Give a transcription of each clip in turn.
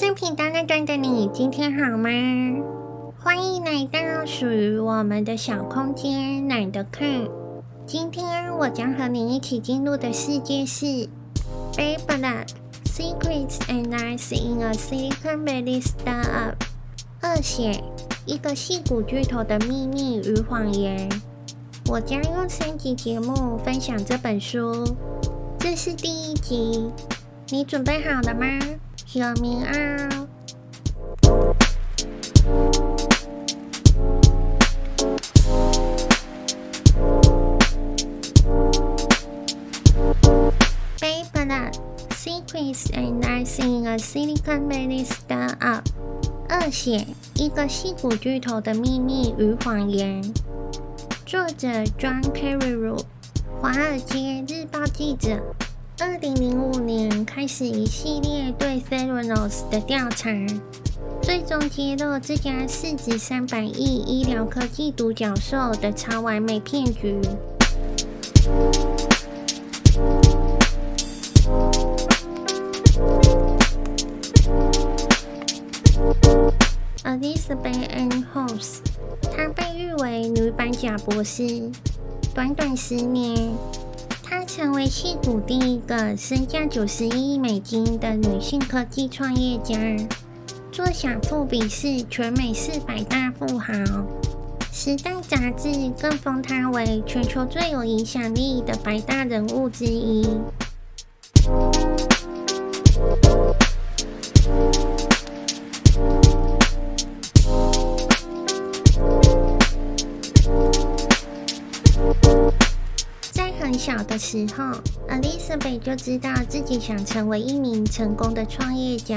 正频道那端的你，今天好吗？欢迎来到属于我们的小空间，懒得看。今天我将和你一起进入的世界是《Bad Blood: Secrets and Lies in a Silicon Valley Startup》二写，一个矽谷巨头的秘密与谎言。我将用三集节目分享这本书，这是第一集，你准备好了吗？有名啊！《Bad Blood: Secrets and Lies in a Silicon Valley Startup》恶血，一个矽谷巨头的秘密与谎言。作者：John Carreyrou，华尔街日报记者。二零零五年开始一系列对 Theranos 的调查，最终揭露这家市值三百亿医疗科技独角兽的超完美骗局。Elizabeth Ann Holmes，她被誉为女版贾博士，短短十年。成为矽谷第一个身价九十一亿美金的女性科技创业家，坐享富比士全美四百大富豪。时代杂志更封她为全球最有影响力的百大人物之一。小的时候，Elizabeth 就知道自己想成为一名成功的创业家。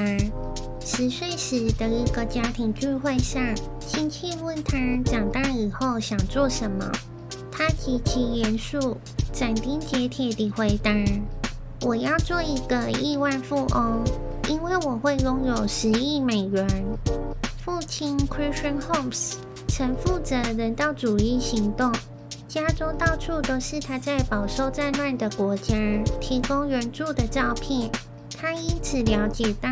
十岁时的一个家庭聚会上，亲戚问他长大以后想做什么，他极其严肃、斩钉截铁地回答：“我要做一个亿万富翁，因为我会拥有十亿美元。”父亲 Christian Holmes 曾负责人道主义行动。家中到处都是他在饱受战乱的国家提供援助的照片。他因此了解到，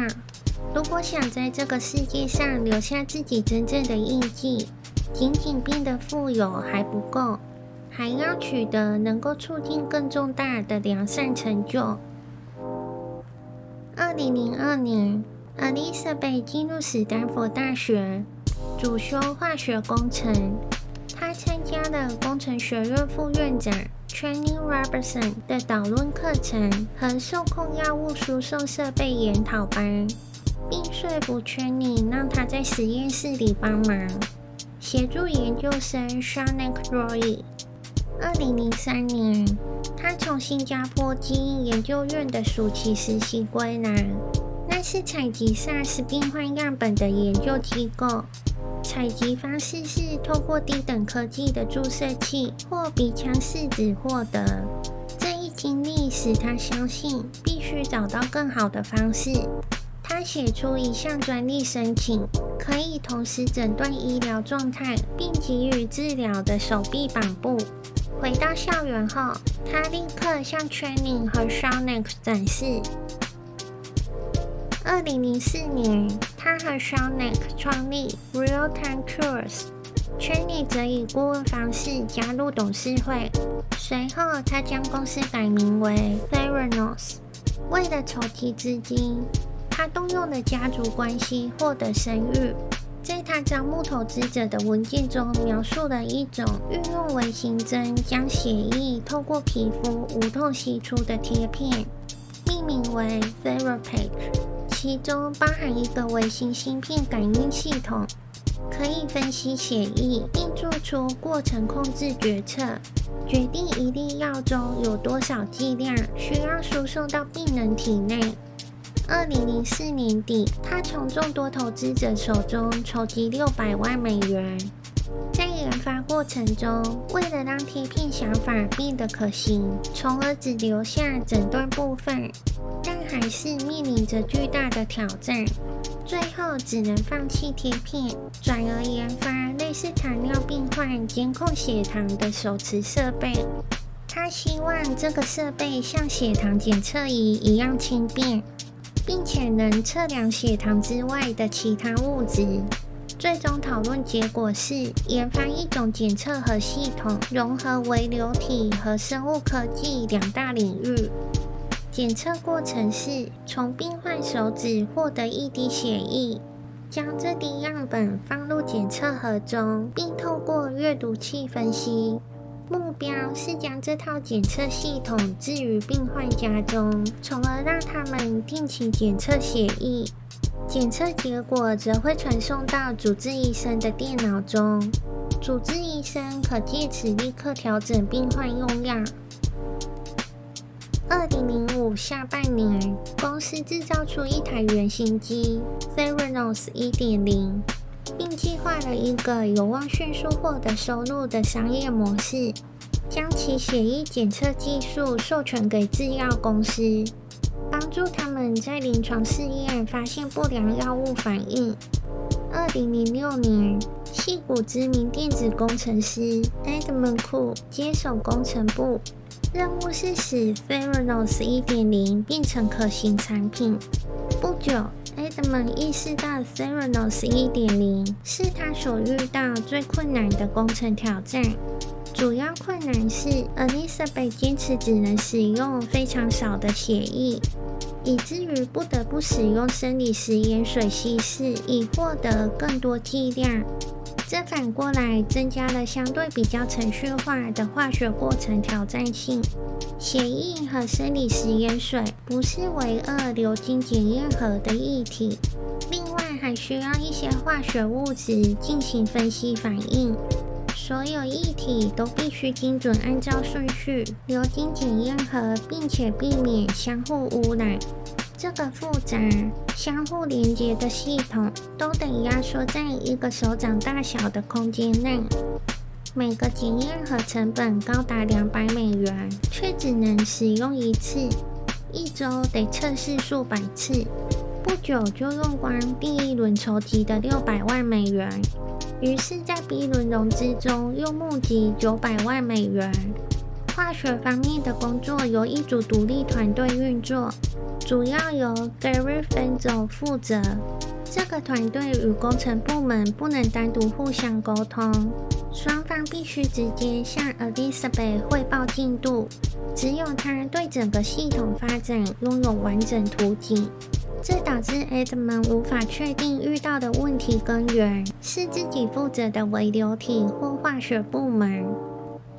如果想在这个世界上留下自己真正的印记，仅仅变得富有还不够，还要取得能够促进更重大的良善成就。二零零二年，Elizabeth 进入史丹佛大学，主修化学工程。他参加了工程学院副院长 Channing Robertson 的导论课程和受控药物输送设备研讨班，并说服 Channing 让他在实验室里帮忙协助研究生 Shanak Roy。二零零三年，他从新加坡基因研究院的暑期实习归来，那是采集 SARS 病患样本的研究机构。采集方式是透过低等科技的注射器或鼻腔试纸获得。这一经历使他相信必须找到更好的方式。他写出一项专利申请，可以同时诊断医疗状态并给予治疗的手臂绑布。回到校园后，他立刻向 Training 和 Shaunak 展示。二零零四年，他和 s h a n a k 创立 Real Time Cures，Channing 则以顾问方式加入董事会。随后，他将公司改名为 Theranos。为了筹集资金，他动用了家族关系获得声誉。在他招募投资者的文件中，描述了一种运用微型针将血液透过皮肤无痛吸出的贴片，命名为 Therapage。其中包含一个微型芯片感应系统，可以分析血液并做出过程控制决策，决定一粒药中有多少剂量需要输送到病人体内。二零零四年底，他从众多投资者手中筹集六百万美元。过程中，为了让贴片想法变得可行，从而只留下诊断部分。但还是面临着巨大的挑战，最后只能放弃贴片，转而研发类似糖尿病患监控血糖的手持设备。他希望这个设备像血糖检测仪一样轻便，并且能测量血糖之外的其他物质。最终讨论结果是研发一种检测盒系统，融合微流体和生物科技两大领域。检测过程是从病患手指获得一滴血液，将这滴样本放入检测盒中，并透过阅读器分析。目标是将这套检测系统置于病患家中，从而让他们定期检测血液。检测结果则会传送到主治医生的电脑中，主治医生可借此立刻调整病患用药。二零零五下半年，公司制造出一台原型机 Theranos 一点零，并计划了一个有望迅速获得收入的商业模式，将其血液检测技术授权给制药公司，帮助他们在临床试验发现不良药物反应。二零零六年，矽谷知名电子工程师 Edmund Ku 接手工程部。任务是使 Theranos 1.0变成可行产品。不久，Edmund 意识到 Theranos 1.0是他所遇到最困难的工程挑战。主要困难是 Elizabeth 坚持只能使用非常少的血液，以至于不得不使用生理食盐水稀释，以获得更多剂量。这反过来增加了相对比较程序化的化学过程挑战性。血液和生理食盐水不是唯二流经检验盒的液体，另外还需要一些化学物质进行分析反应。所有液体都必须精准按照顺序流经检验盒，并且避免相互污染。这个复杂、相互连接的系统都得压缩在一个手掌大小的空间内。每个检验盒成本高达两百美元，却只能使用一次，一周得测试数百次。不久就用光第一轮筹集的六百万美元，于是，在 B 轮融资中又募集九百万美元。化学方面的工作由一组独立团队运作。主要由 Gary Fenzel 负责。这个团队与工程部门不能单独互相沟通，双方必须直接向 Elizabeth 汇报进度。只有他对整个系统发展拥有完整图景，这导致 Edmund 无法确定遇到的问题根源是自己负责的微流体或化学部门。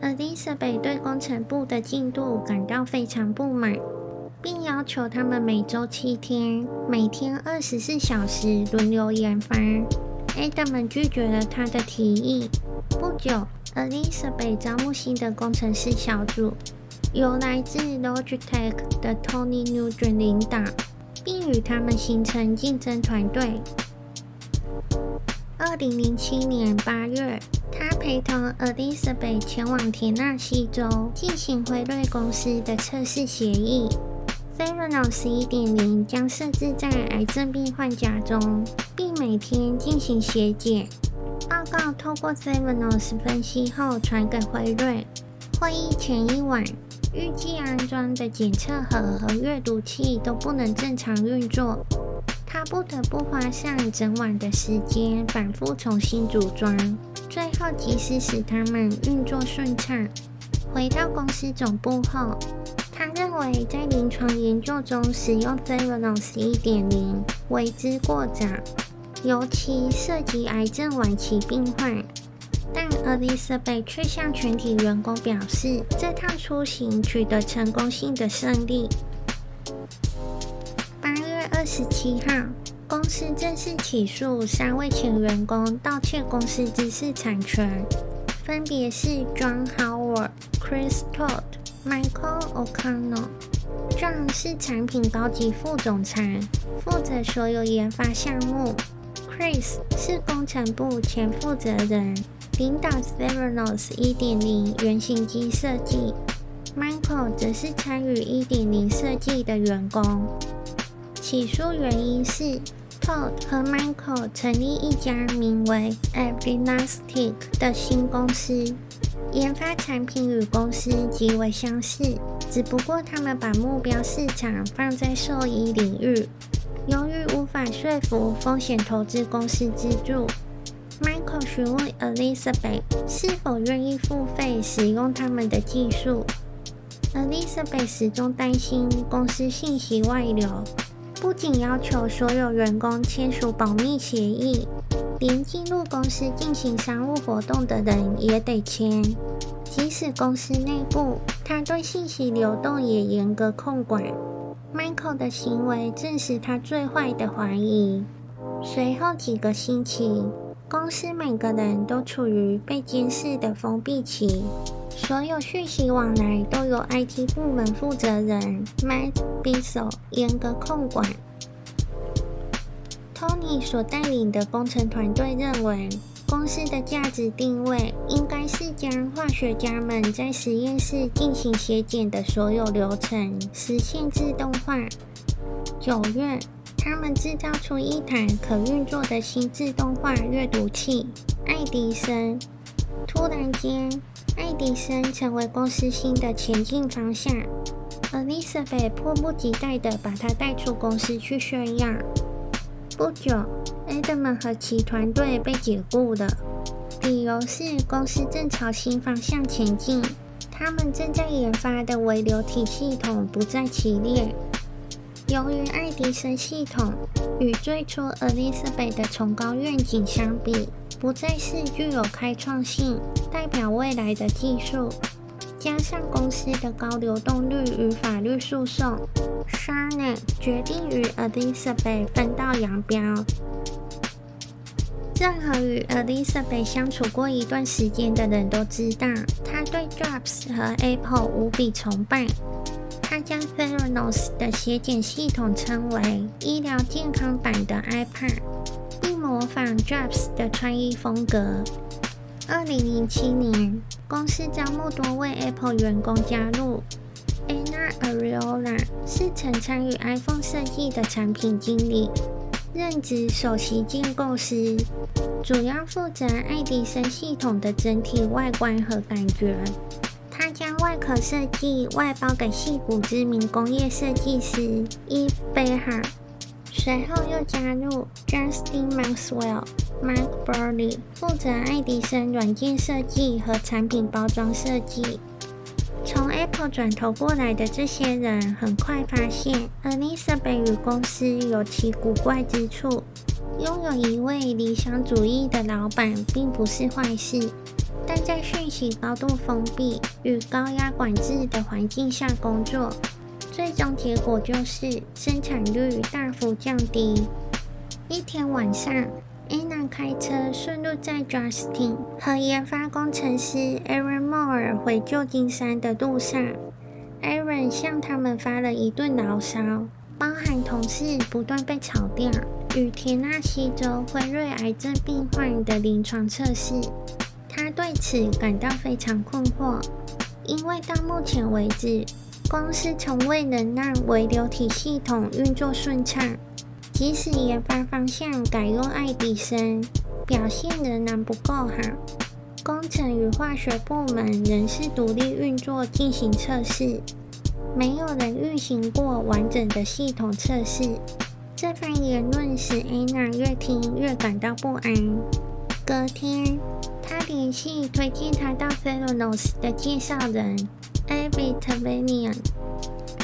Elizabeth 对工程部的进度感到非常不满。并要求他们每周七天，每天二十四小时轮流研发。Edmund 拒绝了他的提议。不久，Elizabeth 招募新的工程师小组，由来自 Logitech 的 Tony Nugent 领导，并与他们形成竞争团队。二零零七年八月，他陪同 Elizabeth 前往田纳西州进行辉瑞公司的测试协议。Theranos 1.0将设置在癌症病患家中，并每天进行血检。报告透过 Theranos 分析后传给辉瑞。会议前一晚，预计安装的检测盒和阅读器都不能正常运作，他不得不花上整晚的时间反复重新组装，最后及时使它们运作顺畅。回到公司总部后，他认为，在临床研究中使用 Theranos 1.0为之过早，尤其涉及癌症晚期病患。但 Elizabeth 却向全体员工表示，这趟出行取得成功性的胜利。八月二十七号，公司正式起诉三位前员工盗窃公司知识产权，分别是 John Howard、Chris Todd。Michael O'Connell，是产品高级副总裁，负责所有研发项目。Chris 是工程部前负责人，领导 s e r a n o s 1.0原型机设计。Michael 则是参与1.0设计的员工。起诉原因是 Todd 和 Michael 成立一家名为 a b i n a s t i c 的新公司。研发产品与公司极为相似，只不过他们把目标市场放在兽医领域。由于无法说服风险投资公司资助，Michael 询问 Elizabeth 是否愿意付费使用他们的技术。Elizabeth 始终担心公司信息外流，不仅要求所有员工签署保密协议，连进入公司进行商务活动的人也得签。即使公司内部，他对信息流动也严格控管。Michael 的行为证实他最坏的怀疑。随后几个星期，公司每个人都处于被监视的封闭期，所有讯息往来都由 IT 部门负责人 Matt Bissell 严格控管。Tony 所带领的工程团队认为，公司的价值定位应该是将化学家们在实验室进行血检的所有流程实现自动化。九月，他们制造出一台可运作的新自动化阅读器——爱迪生。突然间，爱迪生成为公司新的前进方向。Elizabeth 迫不及待地把他带出公司去炫耀。不久，Edmund 和其团队被解雇了，理由是公司正朝新方向前进，他们正在研发的微流体系统不在其列。由于爱迪生系统与最初 Elizabeth 的崇高愿景相比，不再是具有开创性、代表未来的技术。加上公司的高流动率与法律诉讼，Shane 决定与 Elizabeth 分道扬镳。任何与 Elizabeth 相处过一段时间的人都知道，他对 Jobs 和 Apple 无比崇拜。他将 Theranos 的血检系统称为医疗健康版的 iPad，并模仿 Jobs 的穿衣风格。二零零七年，公司招募多位 Apple 员工加入。Anna Ariola 是曾参与 iPhone 设计的产品经理，任职首席建构师，主要负责爱迪生系统的整体外观和感觉。他将外壳设计外包给矽谷知名工业设计师 Yves Béhar。随后又加入 Justin Maxwell、Mark Burley，负责爱迪生软件设计和产品包装设计。从 Apple 转头过来的这些人，很快发现 Elizabeth 与公司有其古怪之处。拥有一位理想主义的老板并不是坏事，但在讯息高度封闭与高压管制的环境下工作。最终结果就是生产率大幅降低。一天晚上，Anna 开车顺路载 Justin 和研发工程师 Aaron Moore 回旧金山的路上，Aaron 向他们发了一顿牢骚，包含同事不断被炒掉与田纳西州辉瑞癌症病患的临床测试。他对此感到非常困惑，因为到目前为止，公司从未能让微流体系统运作顺畅，即使研发方向改用爱迪生，表现仍然不够好。工程与化学部门仍是独立运作进行测试，没有人运行过完整的系统测试。这番言论使安娜越听越感到不安。隔天，她联系推荐她到 Theranos 的介绍人。Avi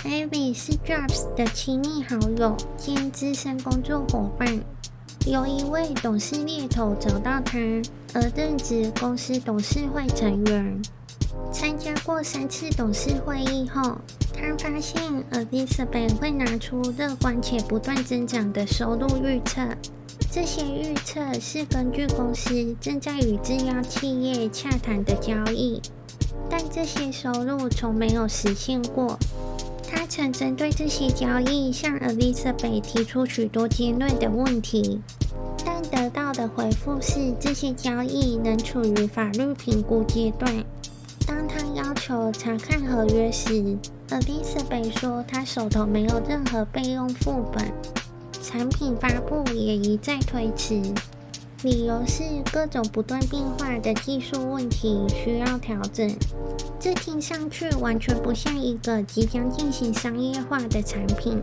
Tevanian，Avi 是 Jobs 的亲密好友兼资深工作伙伴。由一位董事猎头找到他，而任职公司董事会成员。参加过三次董事会议后，他发现 Elizabeth 会拿出乐观且不断增长的收入预测。这些预测是根据公司正在与制药企业洽谈的交易。但这些收入从没有实现过。曾针对这些交易向 Elizabeth 提出许多尖锐的问题，但得到的回复是这些交易仍处于法律评估阶段。当他要求查看合约时，Elizabeth 说他手头没有任何备用副本，产品发布也一再推迟。理由是各种不断变化的技术问题需要调整。这听上去完全不像一个即将进行商业化的产品。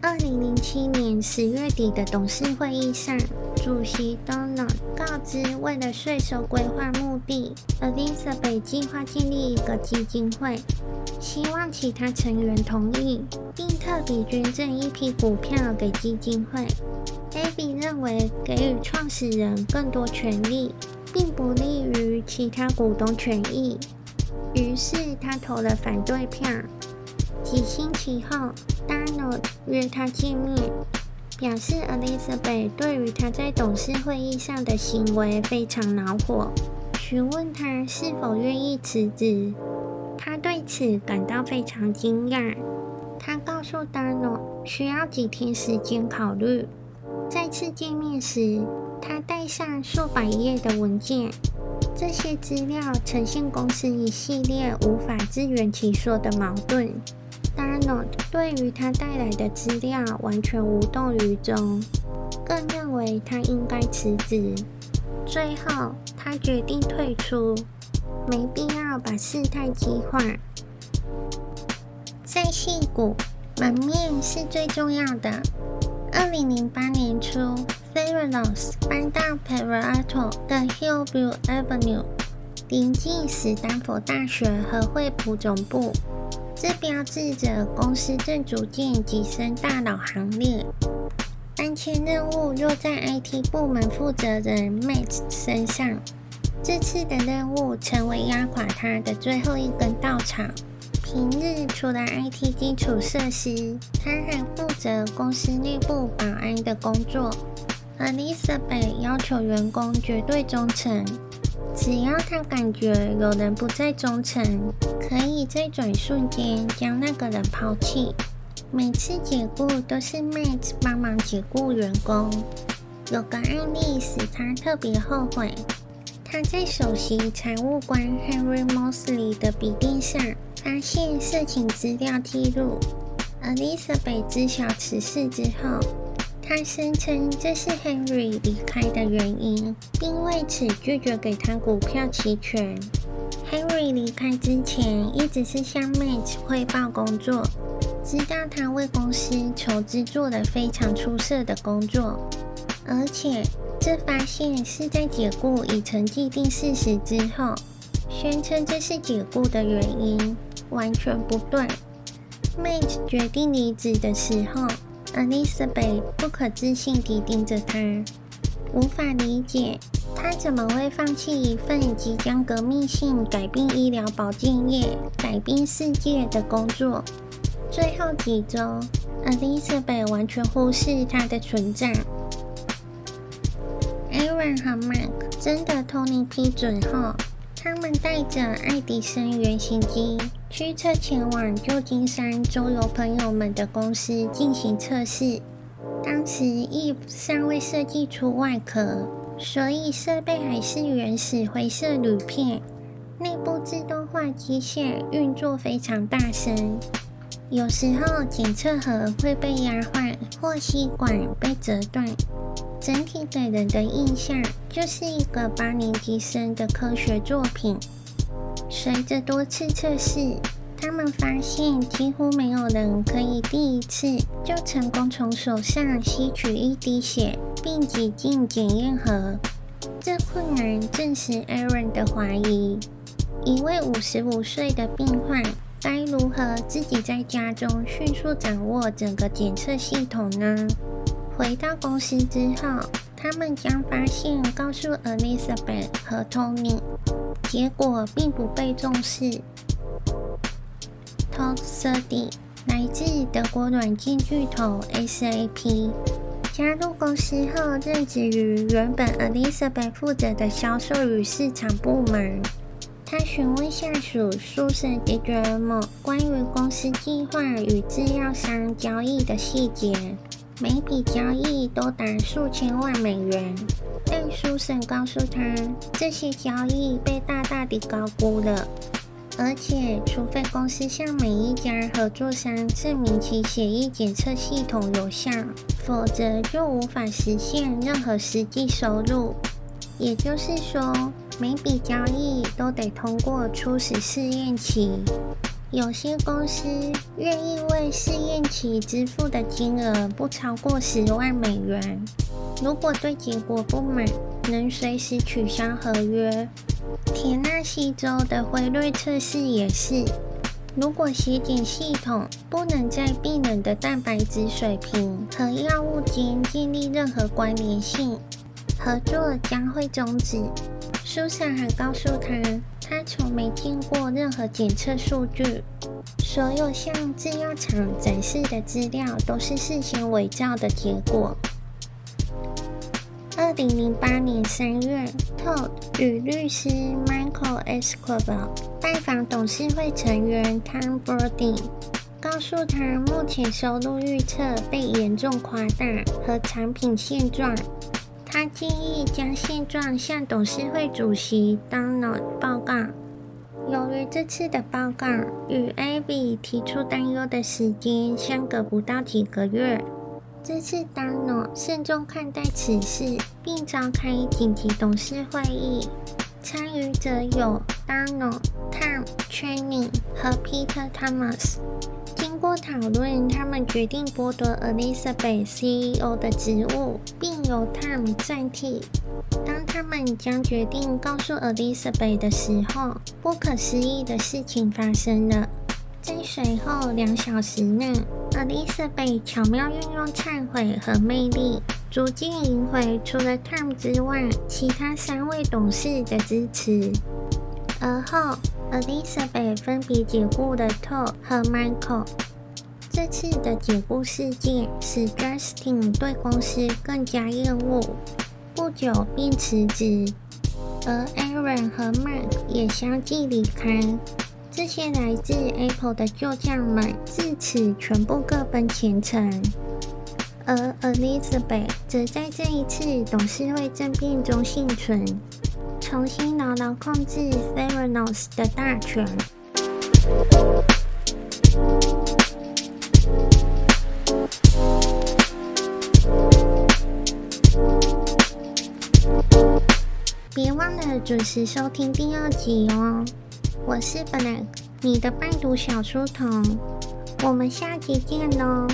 二零零七年十月底的董事会议上，主席 Donald 告知，为了税收规划目的，Elizabeth 计划建立一个基金会，希望其他成员同意，并特别捐赠一批股票给基金会。Abby 认为，给予创始人更多权利，并不利于其他股东权益，于是他投了反对票。几星期后，Donald 约他见面，表示 Elizabeth 对于他在董事会议上的行为非常恼火，询问他是否愿意辞职。他对此感到非常惊讶。他告诉 Donald 需要几天时间考虑。再次见面时，他带上数百页的文件，这些资料呈现公司一系列无法自圆其说的矛盾。Donald 对于他带来的资料完全无动于衷，更认为他应该辞职。最后，他决定退出，没必要把事态激化。在矽谷，门面是最重要的。二零零八年初，Theranos 搬到 Palo Alto 的 Hillview Avenue，临近史丹佛大学和惠普总部。这标志着公司正逐渐跻身大佬行列。搬迁任务落在 IT 部门负责人 Matt 身上。这次的任务成为压垮他的最后一根稻草。平日除了 IT 基础设施，他还负责公司内部保安的工作。Elizabeth 要求员工绝对忠诚。只要他感觉有人不再忠诚，可以在转瞬间将那个人抛弃。每次解雇都是 Matt 帮忙解雇员工。有个案例使他特别后悔。他在首席财务官 Henry Moseley 的笔电上发现事情资料记录。Elizabeth 知晓此事之后，他声称这是 Henry 离开的原因，并为此拒绝给他股票期权。Henry 离开之前一直是向 Matt 汇报工作，知道他为公司筹资做了非常出色的工作，而且这发现是在解雇已成既定事实之后，宣称这是解雇的原因，完全不对。Mate 决定离职的时候。Elizabeth 不可置信地盯着他，无法理解他怎么会放弃一份即将革命性改变医疗保健业、改变世界的工作。最后几周，Elizabeth 完全忽视他的存在。Aaron 和 Mark 征得 Tony 批准后，他们带着爱迪生原型机。驱车前往旧金山周游朋友们的公司进行测试。当时 Eve 尚未设计出外壳，所以设备还是原始灰色铝片。内部自动化机械运作非常大声，有时候检测盒会被压坏或吸管被折断。整体给人的印象就是一个八年级生的科学作品。随着多次测试，他们发现几乎没有人可以第一次就成功从手上吸取一滴血，并挤进检验盒。这困难证实 Aaron 的怀疑：一位五十五岁的病患该如何自己在家中迅速掌握整个检测系统呢？回到公司之后，他们将发现告诉 Elizabeth 和 Tony。结果并不被重视。Todd Sudi 来自德国软件巨头 SAP，加入公司后任职于原本 Elizabeth 负责的销售与市场部门。他询问下属 Susan DiGiorno 关于公司计划与制药商交易的细节。每笔交易都达数千万美元，但苏珊告诉他，这些交易被大大地高估了，而且除非公司向每一家合作商证明其血液检测系统有效，否则就无法实现任何实际收入。也就是说，每笔交易都得通过初始试验期。有些公司愿意为试验期支付的金额不超过十万美元。如果对结果不满，能随时取消合约。田纳西州的辉瑞测试也是，如果血检系统不能在病人的蛋白质水平和药物间建立任何关联性，合作将会终止。苏珊还告诉他，他从没见过任何检测数据，所有向制药厂展示的资料都是事先伪造的结果。二零零八年三月，Todd 与律师 Michael Escobar 拜访董事会成员 Tom Brody，告诉他目前收入预测被严重夸大和产品现状。他建议将现状向董事会主席 Donald 报告。由于这次的报告与 Abby 提出担忧的时间相隔不到几个月。这次 Donald 慎重看待此事，并召开紧急董事会议。参与者有 Donald、Tom、Channing 和 Peter Thomas。经过讨论，他们决定剥夺 Elizabeth CEO 的职务，并由 Tom 暂替。当他们将决定告诉 Elizabeth 的时候，不可思议的事情发生了。在随后两小时内，Elizabeth 巧妙运用忏悔和魅力，逐渐赢回除了 Tom 之外其他三位董事的支持。而后，Elizabeth 分别解雇了 Tod 和 Michael。这次的解雇事件使 Justin 对公司更加厌恶，不久便辞职，而 Aaron 和 Mark 也相继离开。这些来自 Apple 的旧将们自此全部各奔前程，而 Elizabeth 则在这一次董事会政变中幸存，重新牢牢控制 Theranos 的大权。别忘了准时收听第二集哦。我是 Black，你的伴读小书童，我们下集见喽。